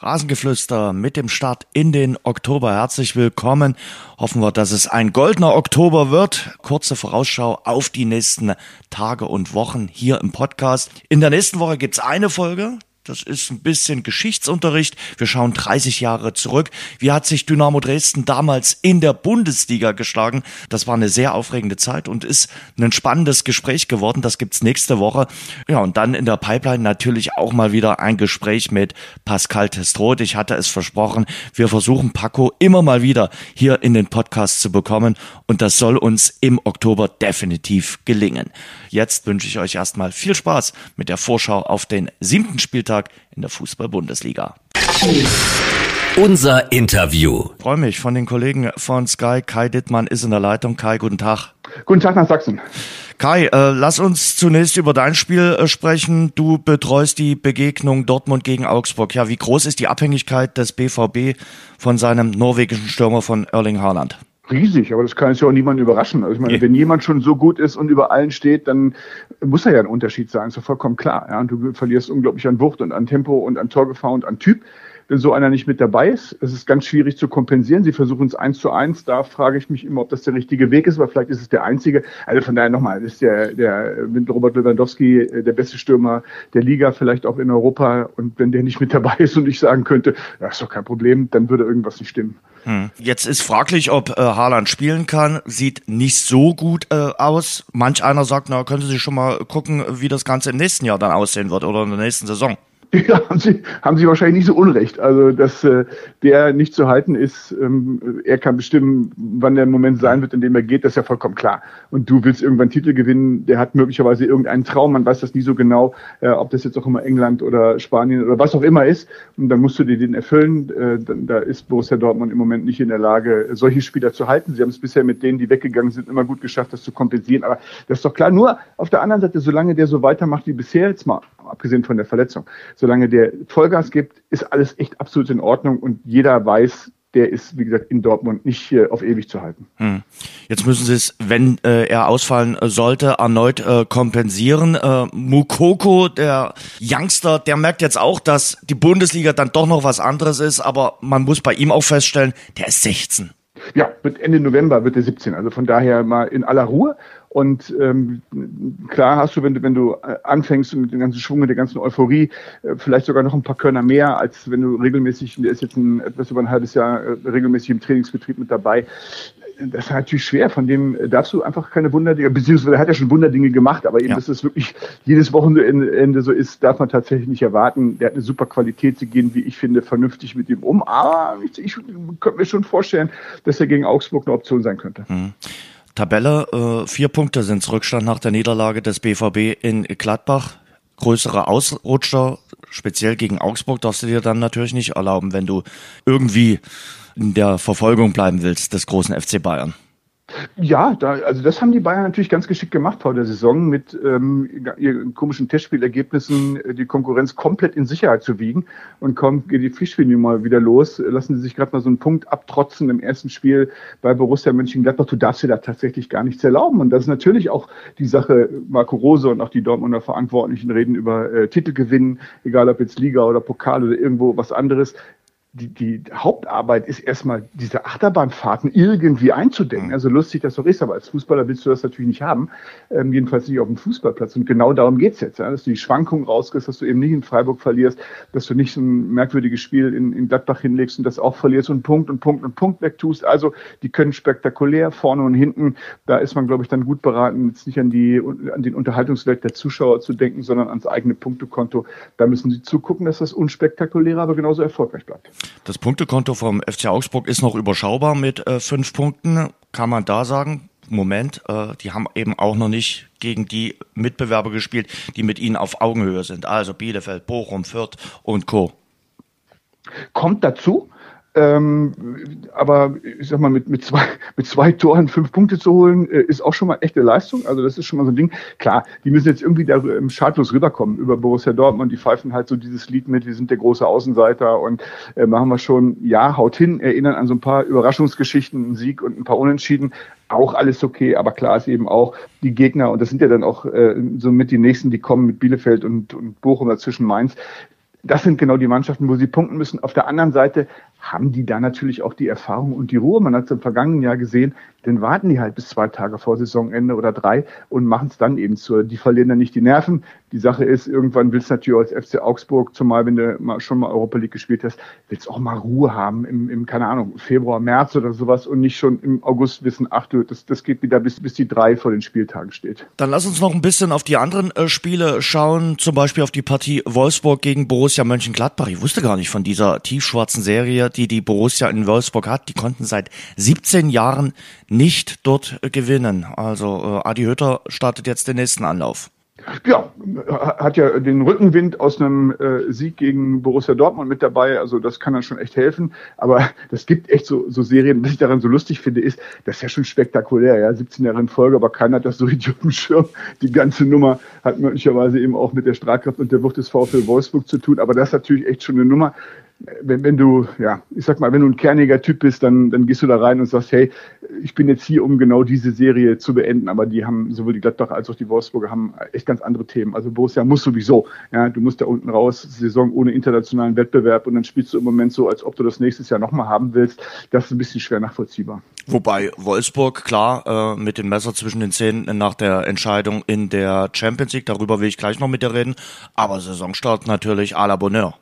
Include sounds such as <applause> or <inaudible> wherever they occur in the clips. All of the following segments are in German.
Rasengeflüster mit dem Start in den Oktober. Herzlich willkommen. Hoffen wir, dass es ein goldener Oktober wird. Kurze Vorausschau auf die nächsten Tage und Wochen hier im Podcast. In der nächsten Woche gibt's eine Folge. Das ist ein bisschen Geschichtsunterricht. Wir schauen 30 Jahre zurück. Wie hat sich Dynamo Dresden damals in der Bundesliga geschlagen? Das war eine sehr aufregende Zeit und ist ein spannendes Gespräch geworden. Das gibt's nächste Woche. Ja, und dann in der Pipeline natürlich auch mal wieder ein Gespräch mit Pascal Testroth. Ich hatte es versprochen. Wir versuchen Paco immer mal wieder hier in den Podcast zu bekommen und das soll uns im Oktober definitiv gelingen. Jetzt wünsche ich euch erstmal viel Spaß mit der Vorschau auf den siebten Spieltag in der Fußball-Bundesliga. Unser Interview. Ich freue mich von den Kollegen von Sky. Kai Dittmann ist in der Leitung. Kai, guten Tag. Guten Tag nach Sachsen. Kai, äh, lass uns zunächst über dein Spiel äh, sprechen. Du betreust die Begegnung Dortmund gegen Augsburg. Ja, wie groß ist die Abhängigkeit des BVB von seinem norwegischen Stürmer von Erling Haaland? Riesig, aber das kann jetzt ja auch niemanden überraschen. Also ich meine, wenn jemand schon so gut ist und über allen steht, dann muss er ja ein Unterschied sein, ist ja vollkommen klar. Ja? Und du verlierst unglaublich an Wucht und an Tempo und an Torgefahr und an Typ so einer nicht mit dabei ist. Es ist ganz schwierig zu kompensieren. Sie versuchen es eins zu eins. Da frage ich mich immer, ob das der richtige Weg ist, aber vielleicht ist es der einzige. Also von daher nochmal, ist der, der Robert Lewandowski äh, der beste Stürmer der Liga, vielleicht auch in Europa. Und wenn der nicht mit dabei ist und ich sagen könnte, das ist doch kein Problem, dann würde irgendwas nicht stimmen. Hm. Jetzt ist fraglich, ob äh, Haaland spielen kann. Sieht nicht so gut äh, aus. Manch einer sagt, na, können Sie sich schon mal gucken, wie das Ganze im nächsten Jahr dann aussehen wird oder in der nächsten Saison. <laughs> Ja, haben Sie, haben Sie wahrscheinlich nicht so unrecht. Also, dass äh, der nicht zu halten ist, ähm, er kann bestimmen, wann der Moment sein wird, in dem er geht, das ist ja vollkommen klar. Und du willst irgendwann Titel gewinnen, der hat möglicherweise irgendeinen Traum, man weiß das nie so genau, äh, ob das jetzt auch immer England oder Spanien oder was auch immer ist. Und dann musst du dir den erfüllen. Äh, dann, da ist Borussia Dortmund im Moment nicht in der Lage, solche Spieler zu halten. Sie haben es bisher mit denen, die weggegangen sind, immer gut geschafft, das zu kompensieren. Aber das ist doch klar. Nur auf der anderen Seite, solange der so weitermacht wie bisher, jetzt mal abgesehen von der Verletzung, solange der Vollgas gibt, ist alles echt absolut in Ordnung und jeder weiß, der ist, wie gesagt, in Dortmund nicht äh, auf ewig zu halten. Hm. Jetzt müssen Sie es, wenn äh, er ausfallen sollte, erneut äh, kompensieren. Äh, Mukoko, der Youngster, der merkt jetzt auch, dass die Bundesliga dann doch noch was anderes ist, aber man muss bei ihm auch feststellen, der ist 16. Ja, wird Ende November wird er 17. Also von daher mal in aller Ruhe. Und ähm, klar hast du, wenn du, wenn du äh, anfängst mit dem ganzen Schwung, mit der ganzen Euphorie, äh, vielleicht sogar noch ein paar Körner mehr, als wenn du regelmäßig, der ist jetzt ein, etwas über ein halbes Jahr äh, regelmäßig im Trainingsbetrieb mit dabei. Das ist natürlich schwer, von dem darfst du einfach keine Wunderdinge, beziehungsweise er hat ja schon Wunderdinge gemacht, aber eben, ja. dass es wirklich jedes Wochenende so ist, darf man tatsächlich nicht erwarten. Der hat eine super Qualität, sie gehen, wie ich finde, vernünftig mit ihm um, aber ich, ich könnte mir schon vorstellen, dass er gegen Augsburg eine Option sein könnte. Mhm. Tabelle, äh, vier Punkte sind Rückstand nach der Niederlage des BVB in Gladbach. Größere Ausrutscher, speziell gegen Augsburg, darfst du dir dann natürlich nicht erlauben, wenn du irgendwie in der Verfolgung bleiben willst des großen FC Bayern. Ja, da, also das haben die Bayern natürlich ganz geschickt gemacht vor der Saison mit ähm, ihren komischen Testspielergebnissen äh, die Konkurrenz komplett in Sicherheit zu wiegen. Und kaum geht die mal wieder los, lassen sie sich gerade mal so einen Punkt abtrotzen im ersten Spiel bei Borussia Mönchengladbach. Du darfst dir da tatsächlich gar nichts erlauben. Und das ist natürlich auch die Sache, Marco Rose und auch die Dortmunder Verantwortlichen reden über äh, Titelgewinnen, egal ob jetzt Liga oder Pokal oder irgendwo was anderes die, die Hauptarbeit ist erstmal diese Achterbahnfahrten irgendwie einzudenken. Mhm. Also lustig das doch ist, aber als Fußballer willst du das natürlich nicht haben. Ähm, jedenfalls nicht auf dem Fußballplatz. Und genau darum geht's jetzt, ja? dass du die Schwankungen rauskriegst, dass du eben nicht in Freiburg verlierst, dass du nicht so ein merkwürdiges Spiel in, in Gladbach hinlegst und das auch verlierst und Punkt und Punkt und Punkt wegtust. Also die können spektakulär vorne und hinten. Da ist man, glaube ich, dann gut beraten, jetzt nicht an, die, an den Unterhaltungswert der Zuschauer zu denken, sondern ans eigene Punktekonto. Da müssen sie zugucken, dass das unspektakulärer, aber genauso erfolgreich bleibt. Das Punktekonto vom FC Augsburg ist noch überschaubar mit äh, fünf Punkten. Kann man da sagen, Moment, äh, die haben eben auch noch nicht gegen die Mitbewerber gespielt, die mit ihnen auf Augenhöhe sind. Also Bielefeld, Bochum, Fürth und Co. Kommt dazu, ähm, aber ich sag mal, mit, mit, zwei, <laughs> mit zwei Toren fünf Punkte zu holen, äh, ist auch schon mal echte Leistung. Also das ist schon mal so ein Ding. Klar, die müssen jetzt irgendwie da ähm, schadlos rüberkommen über Borussia Dortmund. Die pfeifen halt so dieses Lied mit, wir sind der große Außenseiter und äh, machen wir schon, ja, haut hin, erinnern an so ein paar Überraschungsgeschichten, einen Sieg und ein paar Unentschieden. Auch alles okay, aber klar ist eben auch die Gegner, und das sind ja dann auch äh, so mit die nächsten, die kommen mit Bielefeld und, und Bochum dazwischen Mainz das sind genau die Mannschaften, wo sie punkten müssen. Auf der anderen Seite haben die da natürlich auch die Erfahrung und die Ruhe. Man hat es im vergangenen Jahr gesehen, dann warten die halt bis zwei Tage vor Saisonende oder drei und machen es dann eben zu. Die verlieren dann nicht die Nerven. Die Sache ist, irgendwann willst du natürlich als FC Augsburg, zumal wenn du mal, schon mal Europa League gespielt hast, willst auch mal Ruhe haben im, im, keine Ahnung, Februar, März oder sowas und nicht schon im August wissen, ach du, das, das geht wieder bis, bis die drei vor den Spieltagen steht. Dann lass uns noch ein bisschen auf die anderen äh, Spiele schauen, zum Beispiel auf die Partie Wolfsburg gegen Borussia Mönchengladbach. Ich wusste gar nicht von dieser tiefschwarzen Serie, die die Borussia in Wolfsburg hat. Die konnten seit 17 Jahren nicht dort äh, gewinnen. Also äh, Adi Hütter startet jetzt den nächsten Anlauf. Ja, hat ja den Rückenwind aus einem äh, Sieg gegen Borussia Dortmund mit dabei. Also das kann dann schon echt helfen. Aber das gibt echt so, so Serien. Was ich daran so lustig finde, ist, das ist ja schon spektakulär. Ja, 17 Jahre in Folge, aber keiner hat das so richtig auf Schirm. Die ganze Nummer hat möglicherweise eben auch mit der Strahlkraft und der Wucht des VfL Wolfsburg zu tun. Aber das ist natürlich echt schon eine Nummer wenn, wenn du, ja, ich sag mal, wenn du ein kerniger Typ bist, dann, dann gehst du da rein und sagst, hey, ich bin jetzt hier, um genau diese Serie zu beenden. Aber die haben, sowohl die Gladbach als auch die Wolfsburger haben echt ganz andere Themen. Also Borussia muss sowieso, ja, du musst da unten raus, Saison ohne internationalen Wettbewerb und dann spielst du im Moment so, als ob du das nächstes Jahr nochmal haben willst. Das ist ein bisschen schwer nachvollziehbar. Wobei Wolfsburg, klar, äh, mit dem Messer zwischen den Zähnen nach der Entscheidung in der Champions League, darüber will ich gleich noch mit dir reden, aber Saisonstart natürlich à la Bonheur.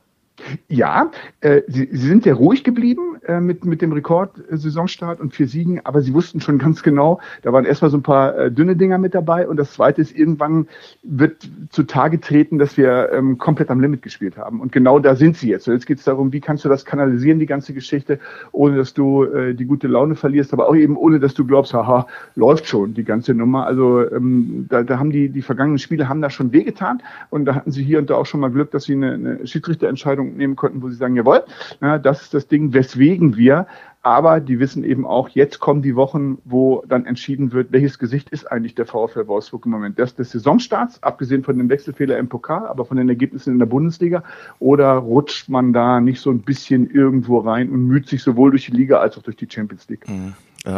Ja, äh, sie, sie sind sehr ruhig geblieben äh, mit, mit dem Rekord-Saisonstart und vier Siegen, aber sie wussten schon ganz genau, da waren erstmal so ein paar äh, dünne Dinger mit dabei und das zweite ist, irgendwann wird zutage treten, dass wir ähm, komplett am Limit gespielt haben. Und genau da sind sie jetzt. Und jetzt geht es darum, wie kannst du das kanalisieren, die ganze Geschichte, ohne dass du äh, die gute Laune verlierst, aber auch eben ohne, dass du glaubst, haha, läuft schon die ganze Nummer. Also ähm, da, da haben die, die vergangenen Spiele haben da schon wehgetan und da hatten sie hier und da auch schon mal Glück, dass sie eine, eine Schiedsrichterentscheidung nehmen konnten, wo sie sagen, jawohl, ja, das ist das Ding, weswegen wir. Aber die wissen eben auch, jetzt kommen die Wochen, wo dann entschieden wird, welches Gesicht ist eigentlich der VfL Wolfsburg im Moment. Das des Saisonstarts, abgesehen von dem Wechselfehler im Pokal, aber von den Ergebnissen in der Bundesliga. Oder rutscht man da nicht so ein bisschen irgendwo rein und müht sich sowohl durch die Liga als auch durch die Champions League? Mhm.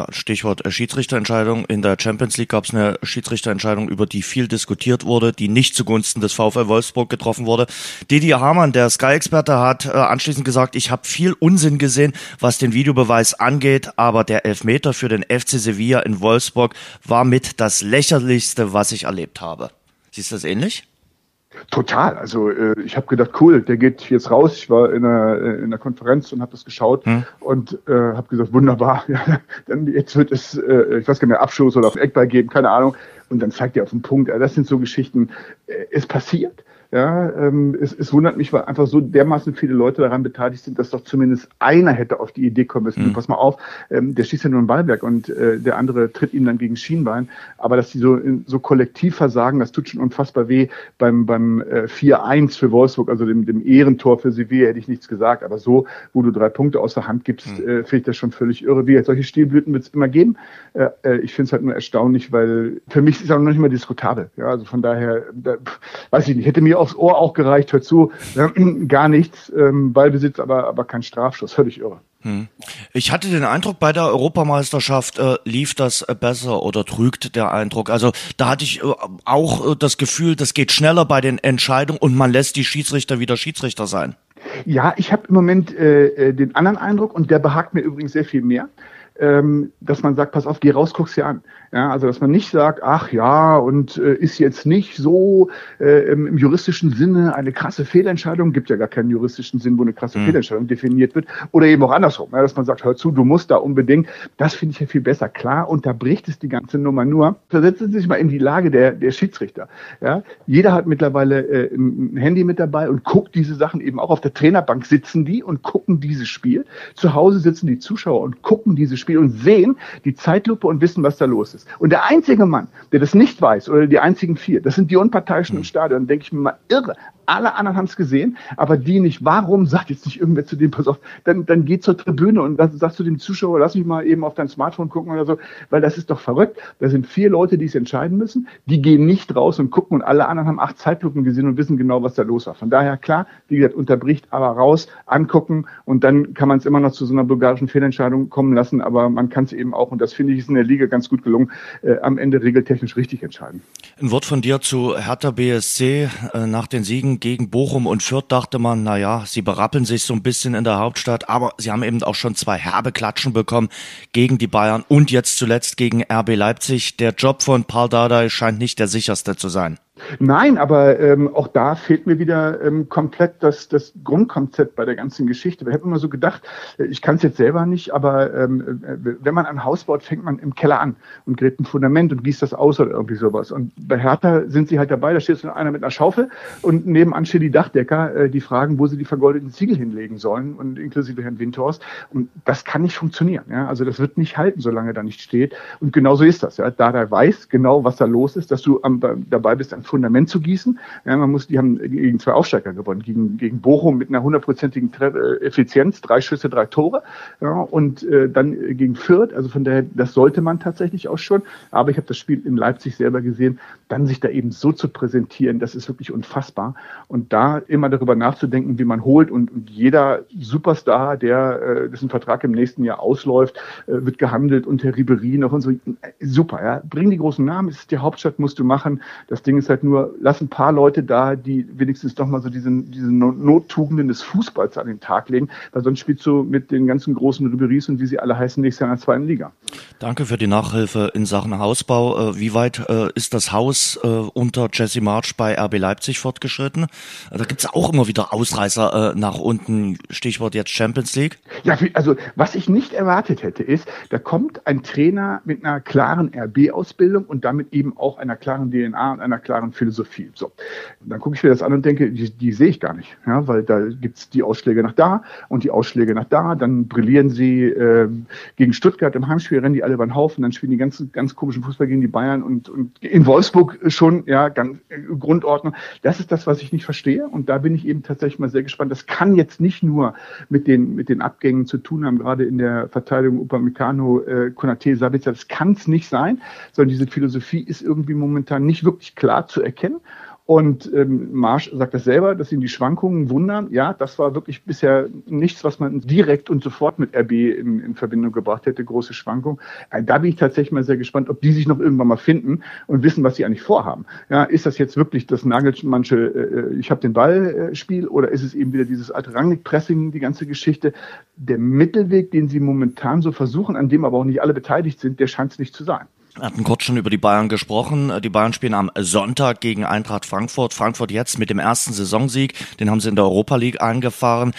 Stichwort äh, Schiedsrichterentscheidung. In der Champions League gab es eine Schiedsrichterentscheidung, über die viel diskutiert wurde, die nicht zugunsten des VfL Wolfsburg getroffen wurde. Didier Hamann, der Sky-Experte, hat äh, anschließend gesagt, ich habe viel Unsinn gesehen, was den Videobeweis angeht, aber der Elfmeter für den FC Sevilla in Wolfsburg war mit das lächerlichste, was ich erlebt habe. Siehst du das ähnlich? Total. Also äh, ich habe gedacht, cool, der geht jetzt raus. Ich war in einer, äh, in einer Konferenz und habe das geschaut hm. und äh, habe gesagt, wunderbar. <laughs> Ja, dann jetzt wird es, äh, ich weiß gar nicht mehr, Abschuss oder auf Eckball geben, keine Ahnung. Und dann zeigt er auf den Punkt. Das sind so Geschichten. Äh, es passiert. Ja, ähm, es, es wundert mich, weil einfach so dermaßen viele Leute daran beteiligt sind, dass doch zumindest einer hätte auf die Idee kommen müssen. Mhm. Pass mal auf, ähm, der schießt ja nur ein Ballwerk und äh, der andere tritt ihm dann gegen Schienbein. Aber dass die so, so kollektiv versagen, das tut schon unfassbar weh. Beim, beim äh, 4-1 für Wolfsburg, also dem, dem Ehrentor für Sevilla, hätte ich nichts gesagt. Aber so, wo du drei Punkte aus der Hand gibst, mhm. äh, finde ich das schon völlig irre. Wie solche Stilblüten wird es immer geben. Äh, äh ich finde es halt nur erstaunlich, weil für mich ist es auch noch nicht mal diskutabel. Ja, also von daher, da, weiß ich nicht, hätte mir aufs Ohr auch gereicht, hör zu, <clears throat> gar nichts, ähm, Ballbesitz, aber, aber kein Strafschuss, völlig irre. Hm. Ich hatte den Eindruck, bei der Europameisterschaft äh, lief das äh, besser oder trügt der Eindruck. Also da hatte ich äh, auch äh, das Gefühl, das geht schneller bei den Entscheidungen und man lässt die Schiedsrichter wieder Schiedsrichter sein. Ja, ich habe im Moment äh, äh, den anderen Eindruck und der behagt mir übrigens sehr viel mehr ähm, dass man sagt, pass auf, geh raus, guck's dir an. Ja, also dass man nicht sagt, ach ja, und äh, ist jetzt nicht so äh, im, im, juristischen Sinne eine krasse Fehlentscheidung, gibt ja gar keinen juristischen Sinn, wo eine krasse mhm. Fehlentscheidung definiert wird, oder eben auch andersrum, ja, dass man sagt, hör zu, du musst da unbedingt, das finde ich ja viel besser. Klar, unterbricht es die ganze Nummer nur. Versetzen Sie sich mal in die Lage der, der Schiedsrichter. Ja, jeder hat mittlerweile äh, ein Handy mit dabei und guckt diese Sachen eben auch auf der Trainerbank sitzen die und gucken dieses Spiel. Zu Hause sitzen die Zuschauer und gucken dieses Spiel Spiel und sehen die Zeitlupe und wissen, was da los ist. Und der einzige Mann, der das nicht weiß, oder die einzigen vier, das sind die Unparteiischen im hm. Stadion. denke ich mir mal, irre. Alle anderen haben es gesehen, aber die nicht. Warum sagt jetzt nicht irgendwer zu dem, pass auf, dann, dann geh zur Tribüne und dann sagst du dem Zuschauer, lass mich mal eben auf dein Smartphone gucken oder so, weil das ist doch verrückt. Da sind vier Leute, die es entscheiden müssen. Die gehen nicht raus und gucken und alle anderen haben acht Zeitlupen gesehen und wissen genau, was da los war. Von daher, klar, wie gesagt, unterbricht, aber raus, angucken und dann kann man es immer noch zu so einer bulgarischen Fehlentscheidung kommen lassen, aber man kann es eben auch, und das finde ich ist in der Liga ganz gut gelungen, äh, am Ende regeltechnisch richtig entscheiden. Ein Wort von dir zu Hertha BSC äh, nach den Siegen Gegen Bochum und Fürth dachte man, na ja, sie berappeln sich so ein bisschen in der Hauptstadt, aber sie haben eben auch schon zwei herbe Klatschen bekommen gegen die Bayern und jetzt zuletzt gegen RB Leipzig. Der Job von Paul Dardai scheint nicht der sicherste zu sein. Nein, aber ähm, auch da fehlt mir wieder ähm, komplett das, das Grundkonzept bei der ganzen Geschichte. Wir hätten immer so gedacht, äh, ich kann es jetzt selber nicht, aber ähm, äh, wenn man ein Haus baut, fängt man im Keller an und gräbt ein Fundament und gießt das aus oder irgendwie sowas. Und bei Hertha sind sie halt dabei, da steht so einer mit einer Schaufel und nebenan steht die Dachdecker, äh, die fragen, wo sie die vergoldeten Ziegel hinlegen sollen und inklusive Herrn Windhorst. Und das kann nicht funktionieren. Ja? Also das wird nicht halten, solange da nicht steht. Und genau so ist das. Ja? Da der weiß genau, was da los ist, dass du am, dabei bist, ein Fundament zu gießen. Ja, man muss, die haben gegen zwei Aufsteiger gewonnen, gegen, gegen Bochum mit einer hundertprozentigen äh, Effizienz, drei Schüsse, drei Tore. Ja, und äh, dann gegen Fürth, also von daher, das sollte man tatsächlich auch schon. Aber ich habe das Spiel in Leipzig selber gesehen, dann sich da eben so zu präsentieren, das ist wirklich unfassbar. Und da immer darüber nachzudenken, wie man holt und, und jeder Superstar, der äh, dessen Vertrag im nächsten Jahr ausläuft, äh, wird gehandelt unter Ribery noch und so. Super, ja. Bring die großen Namen, es ist die Hauptstadt, musst du machen. Das Ding ist halt nur, lass ein paar Leute da, die wenigstens doch mal so diese, diese Nottugenden des Fußballs an den Tag legen, weil sonst spielst du mit den ganzen großen Riberys und wie sie alle heißen nächstes Jahr in der zweiten Liga. Danke für die Nachhilfe in Sachen Hausbau. Äh, wie weit äh, ist das Haus äh, unter Jesse March bei RB Leipzig fortgeschritten? Da gibt es auch immer wieder Ausreißer nach unten, Stichwort jetzt Champions League. Ja, also was ich nicht erwartet hätte, ist, da kommt ein Trainer mit einer klaren RB-Ausbildung und damit eben auch einer klaren DNA und einer klaren Philosophie. So, dann gucke ich mir das an und denke, die, die sehe ich gar nicht, ja, weil da gibt's die Ausschläge nach da und die Ausschläge nach da. Dann brillieren sie äh, gegen Stuttgart im Heimspiel, rennen die alle über den Haufen, dann spielen die ganzen ganz komischen Fußball gegen die Bayern und, und in Wolfsburg schon ja ganz äh, Grundordnung. Das ist das, was ich nicht verstehe und da bin ich eben tatsächlich mal sehr gespannt. Das kann jetzt nicht nur mit den mit den Abgängen zu tun haben, gerade in der Verteidigung Upamecano, äh, Konate, Sabitzer. Das kann es nicht sein, sondern diese Philosophie ist irgendwie momentan nicht wirklich klar zu erkennen. Und ähm, Marsch sagt das selber, dass ihn die Schwankungen wundern. Ja, das war wirklich bisher nichts, was man direkt und sofort mit RB in, in Verbindung gebracht hätte, große Schwankungen. Äh, da bin ich tatsächlich mal sehr gespannt, ob die sich noch irgendwann mal finden und wissen, was sie eigentlich vorhaben. Ja, ist das jetzt wirklich das Nagelmannsche, äh, ich habe den Ball-Spiel äh, oder ist es eben wieder dieses alte Rangnick-Pressing, die ganze Geschichte? Der Mittelweg, den sie momentan so versuchen, an dem aber auch nicht alle beteiligt sind, der scheint es nicht zu sein. Wir hatten kurz schon über die Bayern gesprochen. Die Bayern spielen am Sonntag gegen Eintracht Frankfurt. Frankfurt jetzt mit dem ersten Saisonsieg, den haben sie in der Europa League eingefahren.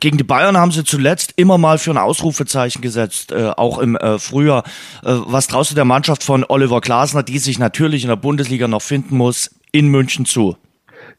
Gegen die Bayern haben sie zuletzt immer mal für ein Ausrufezeichen gesetzt, äh, auch im äh, Frühjahr. Äh, was traust du der Mannschaft von Oliver Glasner, die sich natürlich in der Bundesliga noch finden muss, in München zu?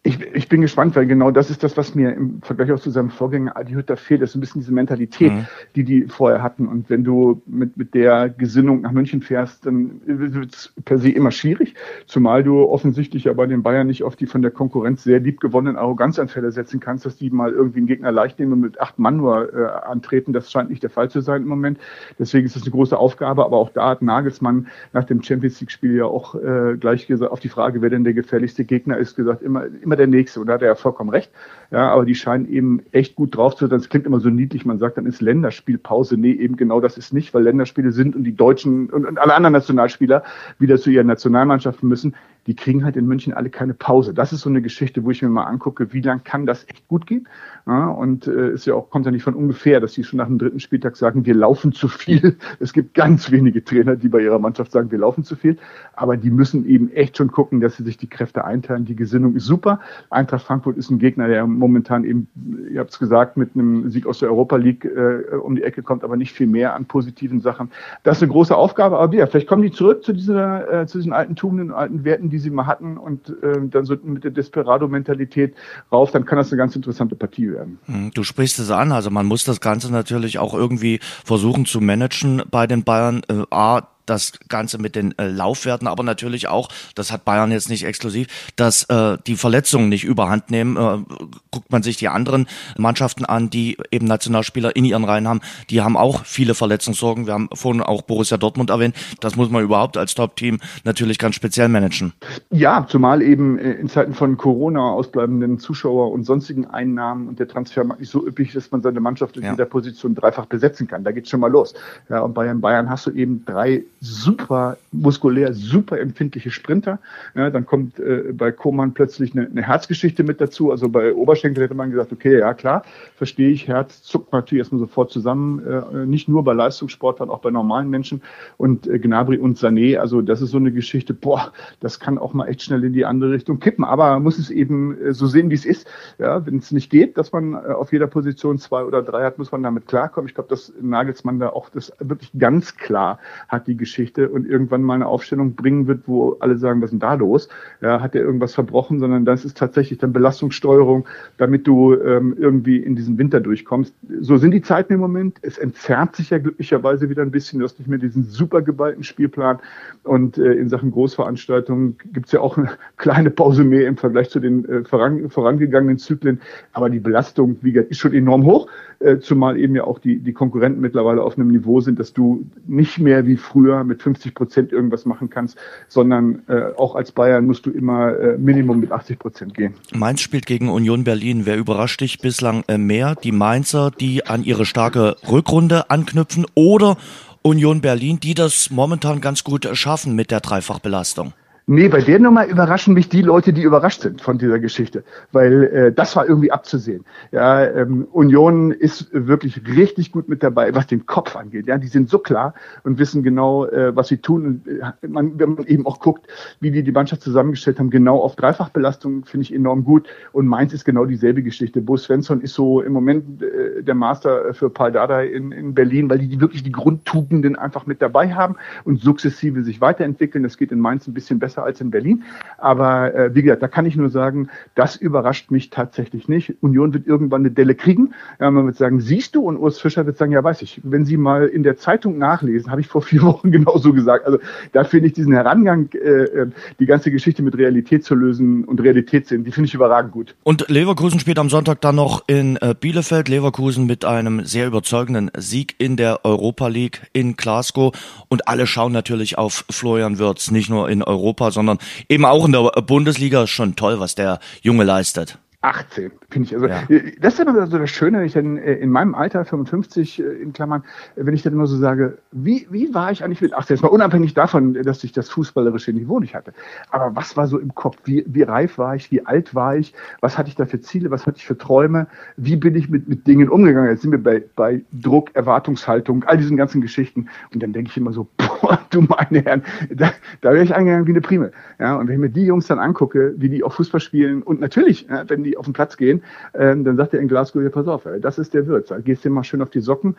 Ich, ich bin gespannt, weil genau das ist das, was mir im Vergleich auch zu seinem Vorgänger Adi Hütter fehlt. Das ist ein bisschen diese Mentalität, mhm. die die vorher hatten. Und wenn du mit, mit der Gesinnung nach München fährst, dann wird es per se immer schwierig. Zumal du offensichtlich ja bei den Bayern nicht auf die von der Konkurrenz sehr lieb gewonnenen Arroganzanfälle setzen kannst, dass die mal irgendwie einen Gegner leicht nehmen und mit acht Mann nur äh, antreten. Das scheint nicht der Fall zu sein im Moment. Deswegen ist das eine große Aufgabe. Aber auch da hat Nagelsmann nach dem Champions League-Spiel ja auch äh, gleich gesagt, auf die Frage, wer denn der gefährlichste Gegner ist, gesagt, immer, immer der nächste. Und da hat er ja vollkommen recht. Ja, aber die scheinen eben echt gut drauf zu sein. Das klingt immer so niedlich. Man sagt, dann ist Länderspielpause. Nee, eben genau das ist nicht, weil Länderspiele sind und die Deutschen und, und alle anderen Nationalspieler wieder zu ihren Nationalmannschaften müssen die kriegen halt in München alle keine Pause. Das ist so eine Geschichte, wo ich mir mal angucke, wie lang kann das echt gut gehen? Ja, und äh, ist ja auch, kommt ja nicht von ungefähr, dass die schon nach dem dritten Spieltag sagen, wir laufen zu viel. <laughs> Es gibt ganz wenige Trainer, die bei ihrer Mannschaft sagen, wir laufen zu viel. Aber die müssen eben echt schon gucken, dass sie sich die Kräfte einteilen. Die Gesinnung ist super. Eintracht Frankfurt ist ein Gegner, der momentan eben, ihr habt es gesagt, mit einem Sieg aus der Europa League äh, um die Ecke kommt, aber nicht viel mehr an positiven Sachen. Das ist eine große Aufgabe. Aber ja, vielleicht kommen die zurück zu dieser, äh, zu diesen alten Tugenden, alten Werten, die die sie mal hatten und äh, dann so mit der Desperado-Mentalität rauf, dann kann das eine ganz interessante Partie werden. Hm, du sprichst es an, also man muss das Ganze natürlich auch irgendwie versuchen zu managen bei den Bayern. Äh, A, das Ganze mit den äh, Laufwerten, aber natürlich auch, das hat Bayern jetzt nicht exklusiv, dass äh, die Verletzungen nicht überhand nehmen. Äh, guckt man sich die anderen Mannschaften an, die eben Nationalspieler in ihren Reihen haben, die haben auch viele Verletzungssorgen. Wir haben vorhin auch Borussia Dortmund erwähnt. Das muss man überhaupt als Top-Team natürlich ganz speziell managen. Ja, zumal eben äh, in Zeiten von Corona ausbleibenden Zuschauer und sonstigen Einnahmen und der Transfermarkt nicht so üppig, dass man seine Mannschaft in ja. jeder Position dreifach besetzen kann. Da geht's schon mal los. Ja, und bei Bayern hast du eben drei super muskulär, super empfindliche Sprinter. Ja, dann kommt äh, bei Koman plötzlich eine, eine, Herzgeschichte mit dazu. Also bei Oberschenkel hätte man gesagt, okay, ja klar, verstehe ich, Herz zuckt natürlich erstmal sofort zusammen, äh, nicht nur bei Leistungssportlern, auch bei normalen Menschen. Und äh, Gnabry und Sané, also das ist so eine Geschichte, boah, das kann auch mal echt schnell in die andere Richtung kippen. Aber man muss es eben äh, so sehen, wie es ist. Ja, wenn es nicht geht, dass man äh, auf jeder Position zwei oder drei hat, muss man damit klarkommen. Ich glaube, dass Nagelsmann da auch das wirklich ganz klar hat, die Geschichte und irgendwann mal eine Aufstellung bringen wird, wo alle sagen, was ist denn da los? Ja, hat er irgendwas verbrochen, sondern das ist tatsächlich dann Belastungssteuerung, damit du ähm, irgendwie in diesen Winter durchkommst. So sind die Zeiten im Moment. Es entzerrt sich ja glücklicherweise wieder ein bisschen. Du hast nicht mehr diesen super geballten Spielplan. Und äh, in Sachen Großveranstaltungen gibt's ja auch eine <laughs> kleine Pause mehr im Vergleich zu den äh, voran, vorangegangenen Zyklen. Aber die Belastung, wie gesagt, ist schon enorm hoch, äh, zumal eben ja auch die, die Konkurrenten mittlerweile auf einem Niveau sind, dass du nicht mehr wie früher mit 50 Prozent irgendwas machen kannst, sondern äh, auch als Bayern musst du immer äh, Minimum mit 80 Prozent gehen. Mainz spielt gegen Union Berlin. Wer überrascht dich bislang äh, mehr? Die Mainzer, die an ihre starke Rückrunde anknüpfen oder Union Berlin, die das momentan ganz gut schaffen mit der Dreifachbelastung? Nee, bei der Nummer überraschen mich die Leute, die überrascht sind von dieser Geschichte, weil äh, das war irgendwie abzusehen. Ja, ähm, Union ist wirklich richtig gut mit dabei, was den Kopf angeht. Ja, die sind so klar und wissen genau, äh, was sie tun. Und, äh, man, wenn man eben auch guckt, wie die die Mannschaft zusammengestellt haben, genau auf Dreifachbelastung finde ich enorm gut. Und Mainz ist genau dieselbe Geschichte. Bo Svensson ist so im Moment äh, der Master für Paul Dardai in, in Berlin, weil die, die wirklich die Grundtugenden einfach mit dabei haben und sukzessive sich weiterentwickeln. Das geht in Mainz ein bisschen besser besser als in Berlin. Aber äh, wie gesagt, da kann ich nur sagen, das überrascht mich tatsächlich nicht. Union wird irgendwann eine Delle kriegen. Ja, man wird sagen, siehst du? Und Urs Fischer wird sagen, ja, weiß ich. Wenn Sie mal in der Zeitung nachlesen, habe ich vor vier <laughs> Wochen genauso gesagt. Also da finde ich diesen Herangang, äh, äh, die ganze Geschichte mit Realität zu lösen und Realität sehen, die finde ich überragend gut. Und Leverkusen spielt am Sonntag dann noch in äh, Bielefeld. Leverkusen mit einem sehr überzeugenden Sieg in der Europa League in Glasgow. Und alle schauen natürlich auf Florian Wirtz, nicht nur in Europa, sondern eben auch in der Bundesliga schon toll, was der Junge leistet. 18, finde ich. Also ja. Äh, das ist immer so das Schöne, wenn ich dann äh, in meinem Alter, 55 äh, in Klammern, wenn ich dann immer so sage, wie, wie war ich eigentlich mit 18? Jetzt mal unabhängig davon, dass ich das fußballerische Niveau nicht hatte. Aber was war so im Kopf? Wie, wie reif war ich? Wie alt war ich? Was hatte ich da für Ziele? Was hatte ich für Träume? Wie bin ich mit, mit Dingen umgegangen? Jetzt sind wir bei, bei Druck, Erwartungshaltung, all diesen ganzen Geschichten. Und dann denke ich immer so, <laughs> boah, du meine Herren, da, da wäre ich eingegangen wie eine Prime. Ja, und wenn ich mir die Jungs dann angucke, wie die auch Fußball spielen und natürlich, wenn die auf den Platz gehen, ähm, dann sagt er in Glasgow, ja, pass auf, ey, das ist der Wirt. Gehst dir mal schön auf die Socken,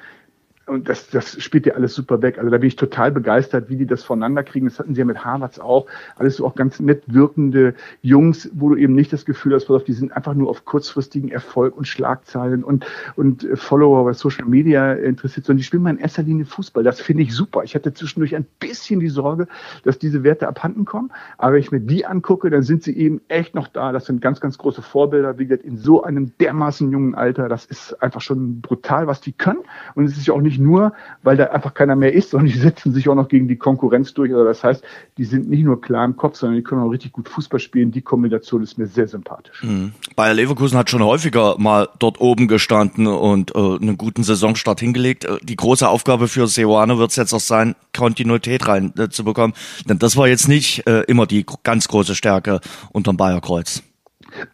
und das, das spielt ja alles super weg. Also da bin ich total begeistert, wie die das voneinander kriegen. Das hatten sie ja mit Harvards auch. Alles so auch ganz nett wirkende Jungs, wo du eben nicht das Gefühl hast, auf, die sind einfach nur auf kurzfristigen Erfolg und Schlagzeilen und, und Follower bei Social Media interessiert, sondern die spielen mal in erster Linie Fußball. Das finde ich super. Ich hatte zwischendurch ein bisschen die Sorge, dass diese Werte abhanden kommen. Aber wenn ich mir die angucke, dann sind sie eben echt noch da. Das sind ganz, ganz große Vorbilder. Wie gesagt, in so einem dermaßen jungen Alter, das ist einfach schon brutal, was die können. Und es ist ja auch nicht nur, weil da einfach keiner mehr ist, <laughs> sondern die setzen sich auch noch gegen die Konkurrenz durch. Also das heißt, die sind nicht nur klar im Kopf, sondern die können auch richtig gut Fußball spielen. Die Kombination ist mir sehr sympathisch. Mhm. Bayer Leverkusen hat schon häufiger mal dort oben gestanden und äh, einen guten Saisonstart hingelegt. Äh, die große Aufgabe für Seoane wird es jetzt auch sein, Kontinuität reinzubekommen. Äh, Denn das war jetzt nicht äh, immer die ganz große Stärke unterm Bayerkreuz.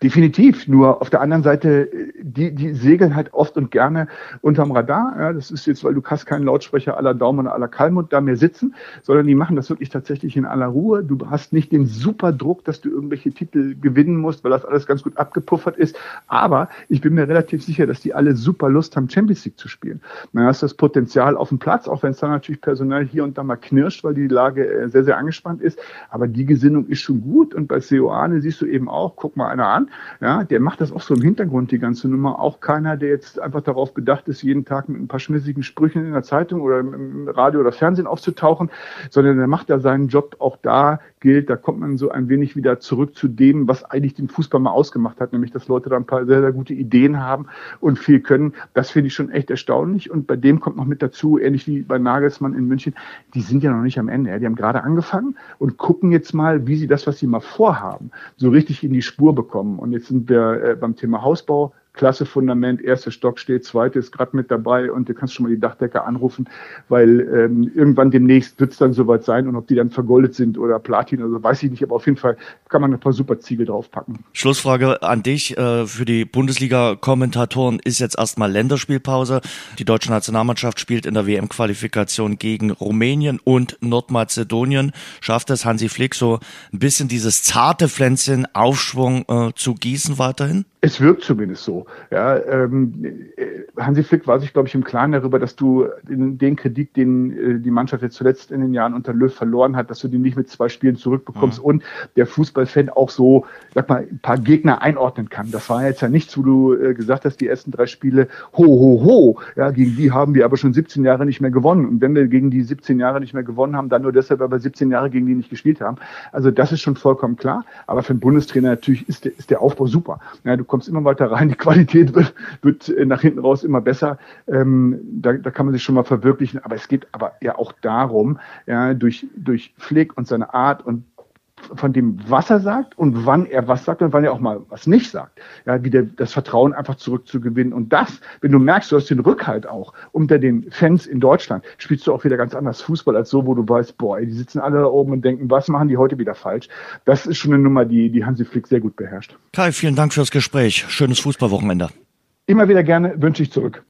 Definitiv. Nur auf der anderen Seite, die, die segeln halt oft und gerne unterm Radar. Ja, das ist jetzt, weil du hast keinen Lautsprecher aller Daumen aller Kalmut da mehr sitzen, sondern die machen das wirklich tatsächlich in aller Ruhe. Du hast nicht den super Druck, dass du irgendwelche Titel gewinnen musst, weil das alles ganz gut abgepuffert ist. Aber ich bin mir relativ sicher, dass die alle super Lust haben, Champions League zu spielen. Man hast das Potenzial auf dem Platz, auch wenn es dann natürlich personell hier und da mal knirscht, weil die Lage äh, sehr, sehr angespannt ist. Aber die Gesinnung ist schon gut. Und bei Seoane siehst du eben auch, guck mal einer an, ja, der macht das auch so im Hintergrund, die ganze Nummer. Auch keiner, der jetzt einfach darauf bedacht ist, jeden Tag mit ein paar schmissigen Sprüchen in der Zeitung oder im Radio oder Fernsehen aufzutauchen, sondern der macht da seinen Job auch da gilt, da kommt man so ein wenig wieder zurück zu dem, was eigentlich den Fußball mal ausgemacht hat, nämlich dass Leute da ein paar sehr, sehr gute Ideen haben und viel können. Das finde ich schon echt erstaunlich. Und bei dem kommt noch mit dazu, ähnlich wie bei Nagelsmann in München, die sind ja noch nicht am Ende. Die haben gerade angefangen und gucken jetzt mal, wie sie das, was sie mal vorhaben, so richtig in die Spur bekommen. Und jetzt sind wir äh, beim Thema Hausbau klasse Fundament, erster Stock steht, zweite ist gerade mit dabei und du kannst schon mal die Dachdecker anrufen, weil ähm, irgendwann demnächst wird es dann soweit sein und ob die dann vergoldet sind oder Platin oder so, weiß ich nicht, aber auf jeden Fall kann man ein paar super Ziegel draufpacken. Schlussfrage an dich. Äh, für die Bundesliga-Kommentatoren ist jetzt erstmal Länderspielpause. Die deutsche Nationalmannschaft spielt in der WM-Qualifikation gegen Rumänien und Nordmazedonien. Schafft es Hansi Flick so ein bisschen dieses zarte Pflänzchen Aufschwung äh, zu gießen weiterhin? Es wirkt zumindest so. Ja, ähm, äh, Hansi Flick war sich, glaube ich, im Klaren darüber, dass du den, den Kredit, den äh, die Mannschaft jetzt zuletzt in den Jahren unter Löw verloren hat, dass du den nicht mit zwei Spielen zurückbekommst mhm. und der Fußballfan auch so, sag mal, ein paar Gegner einordnen kann. Das war jetzt ja nichts, wo du äh, gesagt hast, die ersten drei Spiele, ho, ho, ho, ja, gegen die haben wir aber schon 17 Jahre nicht mehr gewonnen. Und wenn wir gegen die 17 Jahre nicht mehr gewonnen haben, dann nur deshalb, weil wir 17 Jahre gegen die nicht gespielt haben. Also das ist schon vollkommen klar. Aber für einen Bundestrainer natürlich ist der, ist der Aufbau super. Ja, du kommst immer weiter rein, die Qualität wird, wird äh, nach hinten raus immer besser. Ähm, da, da kann man sich schon mal verwirklichen. Aber es geht aber ja auch darum, ja, durch, durch Flick und seine Art und von dem, was er sagt und wann er was sagt und wann er auch mal was nicht sagt. Ja, wieder das Vertrauen einfach zurückzugewinnen. Und das, wenn du merkst, du hast den Rückhalt auch unter den Fans in Deutschland, spielst du auch wieder ganz anders Fußball als so, wo du weißt, boah, die sitzen alle da oben und denken, was machen die heute wieder falsch? Das ist schon eine Nummer, die, die Hansi Flick sehr gut beherrscht. Kai, vielen Dank fürs Gespräch. Schönes Fußballwochenende. Immer wieder gerne, wünsche ich zurück.